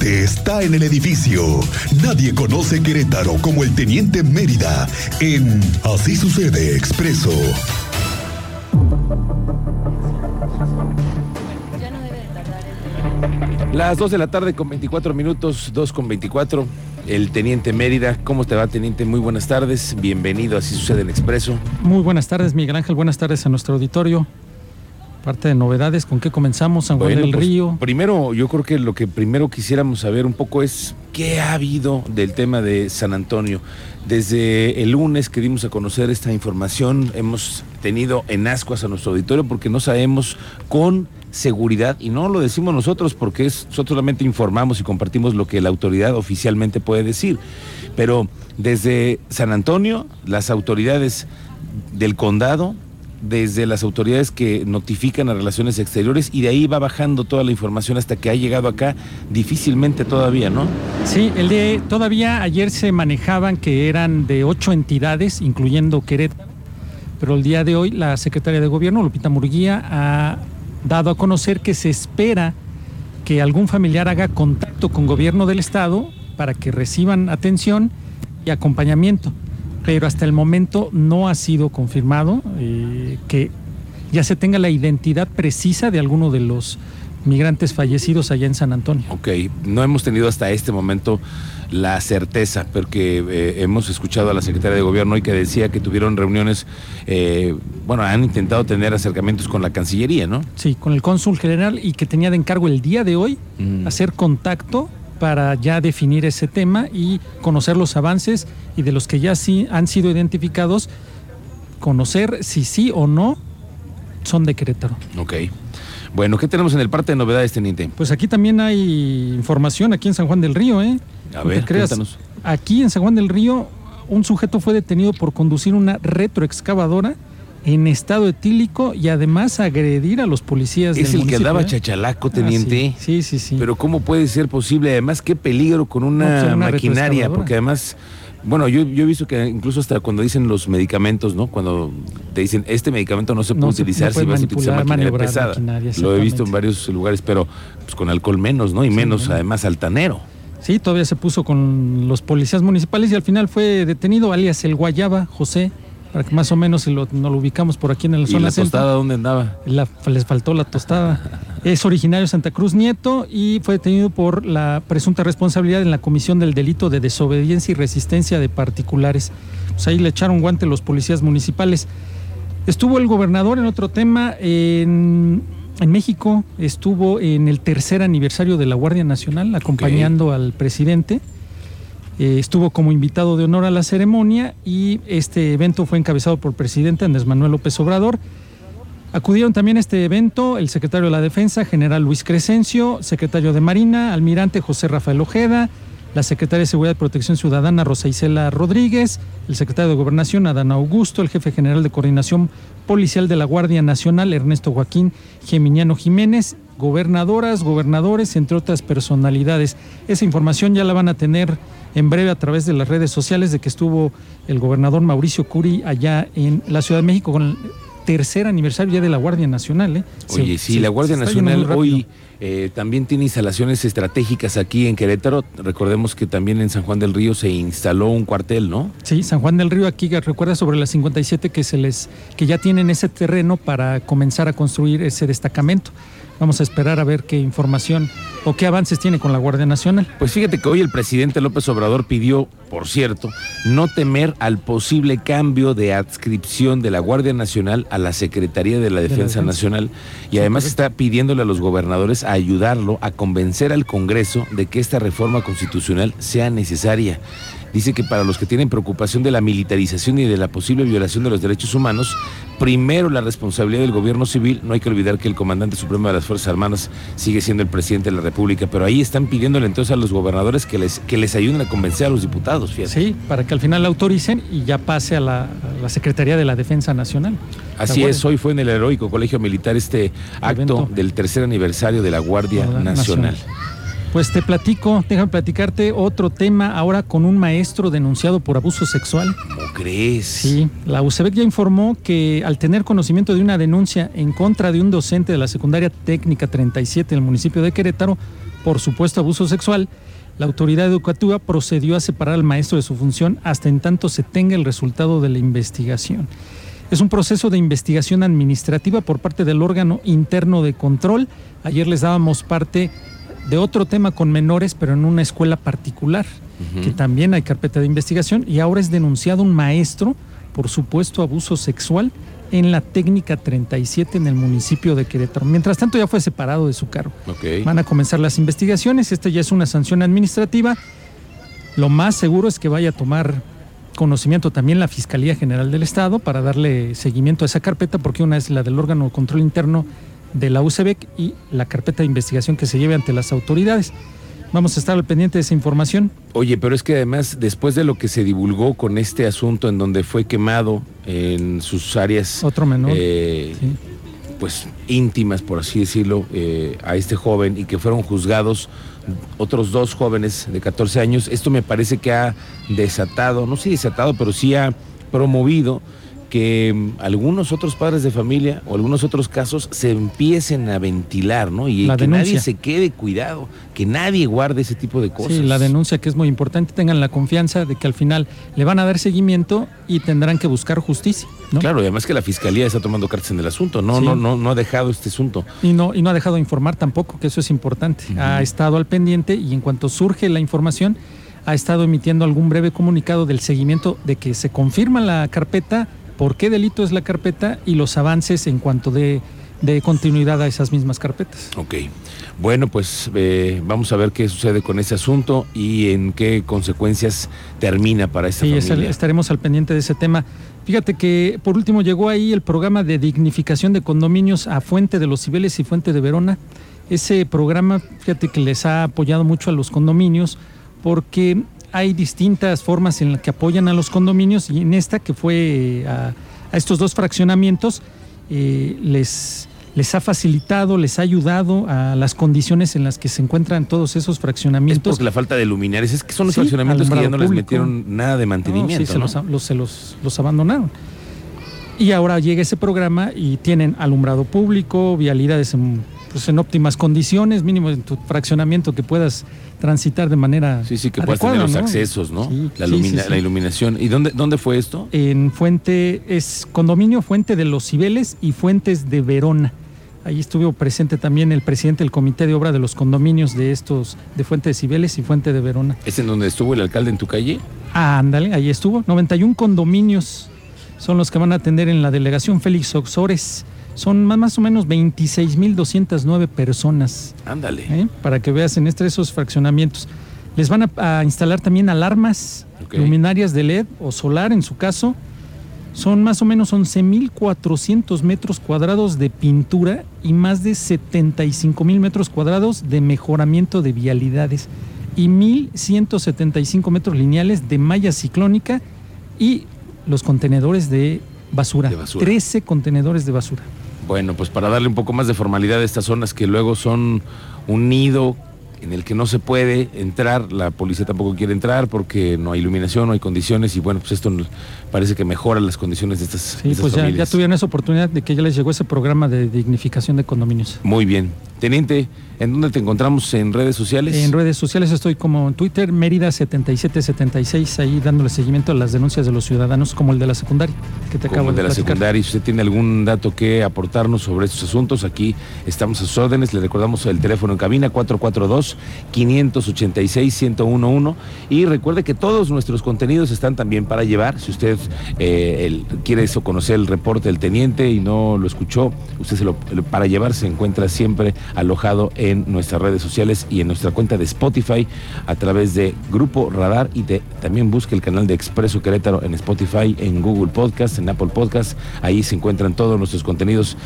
está en el edificio. Nadie conoce Querétaro como el Teniente Mérida en Así sucede expreso. Las 2 de la tarde con 24 minutos, 2 con 24. El Teniente Mérida, ¿cómo te va, Teniente? Muy buenas tardes. Bienvenido, así sucede en Expreso. Muy buenas tardes, Miguel Ángel. Buenas tardes a nuestro auditorio. Parte de novedades, ¿con qué comenzamos? San Juan del pues, Río. Primero, yo creo que lo que primero quisiéramos saber un poco es qué ha habido del tema de San Antonio. Desde el lunes que dimos a conocer esta información, hemos tenido en ascuas a nuestro auditorio porque no sabemos con seguridad, y no lo decimos nosotros porque es, nosotros solamente informamos y compartimos lo que la autoridad oficialmente puede decir, pero desde San Antonio, las autoridades del condado, desde las autoridades que notifican a relaciones exteriores y de ahí va bajando toda la información hasta que ha llegado acá, difícilmente todavía, ¿no? Sí, el de todavía ayer se manejaban que eran de ocho entidades, incluyendo Querétaro, pero el día de hoy la secretaria de gobierno, Lupita Murguía, ha dado a conocer que se espera que algún familiar haga contacto con gobierno del estado para que reciban atención y acompañamiento. Pero hasta el momento no ha sido confirmado eh, que ya se tenga la identidad precisa de alguno de los migrantes fallecidos allá en San Antonio. Ok, no hemos tenido hasta este momento la certeza, porque eh, hemos escuchado a la secretaria de gobierno hoy que decía que tuvieron reuniones, eh, bueno, han intentado tener acercamientos con la Cancillería, ¿no? Sí, con el cónsul general y que tenía de encargo el día de hoy hacer contacto para ya definir ese tema y conocer los avances y de los que ya sí han sido identificados, conocer si sí o no son de Querétaro. Ok. Bueno, ¿qué tenemos en el parte de novedades, teniente? Pues aquí también hay información, aquí en San Juan del Río, ¿eh? A ver, cuéntanos. Aquí en San Juan del Río, un sujeto fue detenido por conducir una retroexcavadora en estado etílico y además agredir a los policías es del el que andaba ¿eh? chachalaco, teniente. Ah, sí. sí, sí, Pero ¿cómo puede ser posible? Además, qué peligro con una, No, pues, una maquinaria, porque además, bueno, yo, yo he visto que incluso hasta cuando dicen los medicamentos, ¿no? Cuando te dicen, este medicamento no se puede No se- utilizar no si vas a utilizar maquinaria pesada. maquinaria, Lo he visto en varios lugares, pero pues, con alcohol menos, ¿no? Y menos, además, altanero. Sí, todavía se puso con los policías municipales y al final fue detenido alias el Guayaba, José, para que más o menos lo, nos lo ubicamos por aquí en la ¿Y zona la centro. tostada dónde andaba? La- les faltó la tostada. Es originario de Santa Cruz Nieto y fue detenido por la presunta responsabilidad en la comisión del delito de desobediencia y resistencia de particulares. Pues ahí le echaron guante los policías municipales. Estuvo el gobernador en otro tema en, en México, estuvo en el tercer aniversario de la Guardia Nacional acompañando al presidente. Eh, estuvo como invitado de honor a la ceremonia y este evento fue encabezado por el presidente Andrés Manuel López Obrador. Acudieron también a este evento el secretario de la Defensa, general Luis Crescencio, secretario de Marina, almirante José Rafael Ojeda, la secretaria de Seguridad y Protección Ciudadana Rosa Isela Rodríguez, el secretario de Gobernación Adán Augusto, el jefe general de Coordinación Policial de la Guardia Nacional Ernesto Joaquín Geminiano Jiménez, gobernadoras, gobernadores, entre otras personalidades. Esa información ya la van a tener en breve a través de las redes sociales de que estuvo el gobernador Mauricio Curi allá en la Ciudad de México con el tercer aniversario ya de la Guardia Nacional. ¿eh? Oye, sí, la Guardia Nacional hoy eh, también tiene instalaciones estratégicas aquí en Querétaro. Recordemos que también en San Juan del Río se instaló un cuartel, ¿no? Sí, San Juan del Río aquí recuerda sobre la 57 que se les que ya tienen ese terreno para comenzar a construir ese destacamento. Vamos a esperar a ver qué información o qué avances tiene con la Guardia Nacional. Pues fíjate que hoy el presidente López Obrador pidió, por cierto, no temer al posible cambio de adscripción de la Guardia Nacional a la Secretaría de la Defensa, Defensa. Nacional y además está pidiéndole a los gobernadores a ayudarlo a convencer al Congreso de que esta reforma constitucional sea necesaria. Dice que para los que tienen preocupación de la militarización y de la posible violación de los derechos humanos, primero la responsabilidad del gobierno civil. No hay que olvidar que el comandante supremo de las Fuerzas Armadas sigue siendo el presidente de la República, pero ahí están pidiéndole entonces a los gobernadores que les, que les ayuden a convencer a los diputados, fíjate. Sí, para que al final la autoricen y ya pase a la, a la Secretaría de la Defensa Nacional. Así es, hoy fue en el heroico Colegio Militar este acto Evento. del tercer aniversario de la Guardia Guardia Nacional. Nacional. Pues te platico, déjame platicarte otro tema ahora con un maestro denunciado por abuso sexual. ¿Cómo crees? Sí, la UCEBEC ya informó que al tener conocimiento de una denuncia en contra de un docente de la secundaria técnica 37 del municipio de Querétaro, por supuesto abuso sexual, la autoridad educativa procedió a separar al maestro de su función hasta en tanto se tenga el resultado de la investigación. Es un proceso de investigación administrativa por parte del órgano interno de control. Ayer les dábamos parte de otro tema con menores, pero en una escuela particular, que también hay carpeta de investigación, y ahora es denunciado un maestro por supuesto abuso sexual en la técnica 37 en el municipio de Querétaro. Mientras tanto ya fue separado de su cargo. Van a comenzar las investigaciones, esta ya es una sanción administrativa. Lo más seguro es que vaya a tomar conocimiento también la Fiscalía General del Estado para darle seguimiento a esa carpeta, porque una es la del órgano de control interno de la UCEBEC y la carpeta de investigación que se lleve ante las autoridades. Vamos a estar al pendiente de esa información. Oye, pero es que además, después de lo que se divulgó con este asunto en donde fue quemado en sus áreas. Otro menor. Eh, pues íntimas, por así decirlo, eh, a este joven y que fueron juzgados otros dos jóvenes de 14 años, esto me parece que ha desatado, no sé desatado, pero sí ha promovido que mm, algunos otros padres de familia o algunos otros casos se empiecen a ventilar, ¿no? Y que nadie se quede cuidado, que nadie guarde ese tipo de cosas. Sí, la denuncia que es muy importante, tengan la confianza de que al final le van a dar seguimiento y tendrán que buscar justicia. ¿no? Claro, y además que la fiscalía está tomando cartas en el asunto, no, no, no, no ha dejado este asunto. Y no, y no ha dejado de informar tampoco, que eso es importante. Ha estado al pendiente y en cuanto surge la información, ha estado emitiendo algún breve comunicado del seguimiento de que se confirma la carpeta por qué delito es la carpeta y los avances en cuanto de, continuidad a esas mismas carpetas. Ok. Bueno, pues eh, vamos a ver qué sucede con ese asunto y en qué consecuencias termina para esta sí, familia. estaremos al pendiente de ese tema. Fíjate que por último llegó ahí el programa de dignificación de condominios a Fuente de los Cibeles y Fuente de Verona. Ese programa, fíjate que les ha apoyado mucho a los condominios porque hay distintas formas en las que apoyan a los condominios y en esta que fue eh, a, estos dos fraccionamientos eh, les, les ha facilitado, les ha ayudado a las condiciones en las que se encuentran todos esos fraccionamientos. Es porque la falta de luminarias, es que son los fraccionamientos que ya no les metieron nada de mantenimiento. sí, se, Los, se los, los abandonaron. Y ahora llega ese programa y tienen alumbrado público, vialidades en pues en óptimas condiciones, mínimo en tu fraccionamiento que puedas transitar de manera Sí, sí, que puedas tener los accesos, ¿no? la, la, iluminación. ¿Y dónde, dónde fue esto? En Fuente, es condominio Fuente de los Cibeles y Fuentes de Verona. Ahí estuvo presente también el presidente del Comité de Obra de los Condominios de estos, de Fuente de Cibeles y Fuente de Verona. ¿Es en donde estuvo el alcalde en tu calle? Ah, ándale, ahí estuvo. 91 condominios son los que van a atender en la delegación Félix Oxores. Son más, más o menos 26.209 personas. Ándale. ¿eh? Para que veas en estos esos fraccionamientos. Les van a, instalar también alarmas, luminarias de LED o solar en su caso. Son más o menos 11.400 metros cuadrados de pintura y más de 75.000 metros cuadrados de mejoramiento de vialidades y 1.175 metros lineales de malla ciclónica y los contenedores de basura. de basura. 13 contenedores de basura. Bueno, pues para darle un poco más de formalidad a estas zonas que luego son un nido en el que no se puede entrar, la policía tampoco quiere entrar porque no hay iluminación, no hay condiciones y bueno, pues esto parece que mejora las condiciones de estas, sí, pues ya, ya, tuvieron esa oportunidad de que ya les llegó ese programa de dignificación de condominios. Muy bien. Teniente, ¿en dónde te encontramos en redes sociales? En redes sociales estoy como en Twitter, Mérida7776, ahí dándole seguimiento a las denuncias de los ciudadanos, como el de la secundaria, que te acabo el de, la secundaria. Si usted tiene algún dato que aportarnos sobre estos asuntos, aquí estamos a sus órdenes. Le recordamos el teléfono en cabina 442-586-1011. Y recuerde que todos nuestros contenidos están también para llevar. Si usted eh, quiere eso, conocer el reporte del teniente y no lo escuchó, usted se lo, para llevar se encuentra siempre alojado en nuestras redes sociales y en nuestra cuenta de Spotify a través de Grupo Radar y también busque el canal de Expreso Querétaro en Spotify, en Google Podcast, en Apple Podcast. Ahí se encuentran todos nuestros contenidos